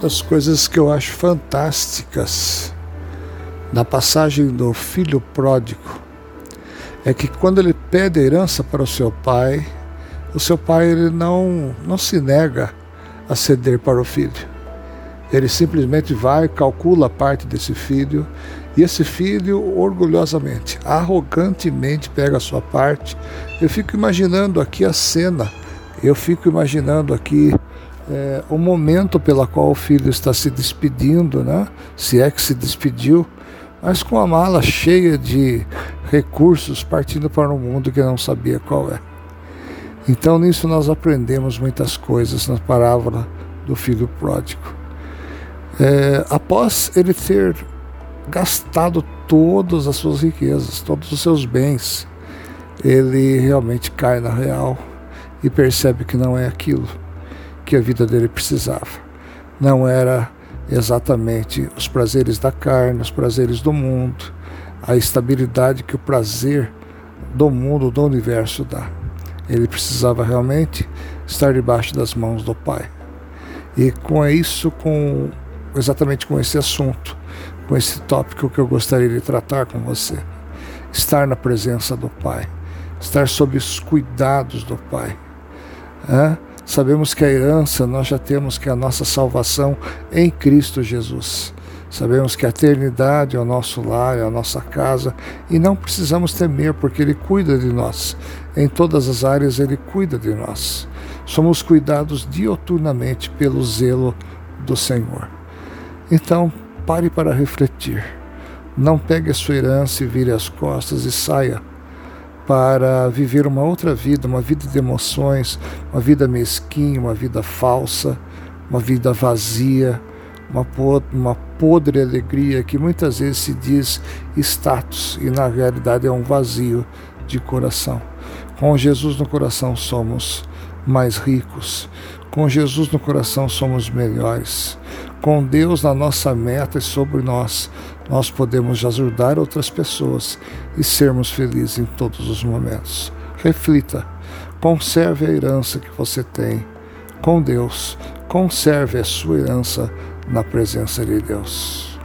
das coisas que eu acho fantásticas na passagem do filho pródigo é que quando ele pede herança para o seu pai, o seu pai ele não, não se nega a ceder para o filho. Ele simplesmente vai, calcula a parte desse filho, e esse filho orgulhosamente, arrogantemente pega a sua parte. Eu fico imaginando aqui a cena, eu fico imaginando aqui é, o momento pela qual o filho está se despedindo, né? se é que se despediu, mas com a mala cheia de recursos partindo para um mundo que não sabia qual é. Então nisso nós aprendemos muitas coisas na parábola do filho pródigo. É, após ele ter gastado todas as suas riquezas, todos os seus bens, ele realmente cai na real e percebe que não é aquilo que a vida dele precisava. Não era exatamente os prazeres da carne, os prazeres do mundo, a estabilidade que o prazer do mundo, do universo dá. Ele precisava realmente estar debaixo das mãos do Pai. E com isso, com exatamente com esse assunto, com esse tópico que eu gostaria de tratar com você, estar na presença do Pai, estar sob os cuidados do Pai. É? Sabemos que a herança nós já temos que é a nossa salvação em Cristo Jesus. Sabemos que a eternidade é o nosso lar, é a nossa casa e não precisamos temer porque Ele cuida de nós. Em todas as áreas Ele cuida de nós. Somos cuidados dioturnamente pelo zelo do Senhor. Então, pare para refletir. Não pegue a sua herança e vire as costas e saia para viver uma outra vida, uma vida de emoções, uma vida mesquinha, uma vida falsa, uma vida vazia, uma, uma podre alegria que muitas vezes se diz status e na realidade é um vazio de coração. Com Jesus no coração somos mais ricos. Com Jesus no coração somos melhores. Com Deus na nossa meta e sobre nós, nós podemos ajudar outras pessoas e sermos felizes em todos os momentos. Reflita, conserve a herança que você tem com Deus, conserve a sua herança na presença de Deus.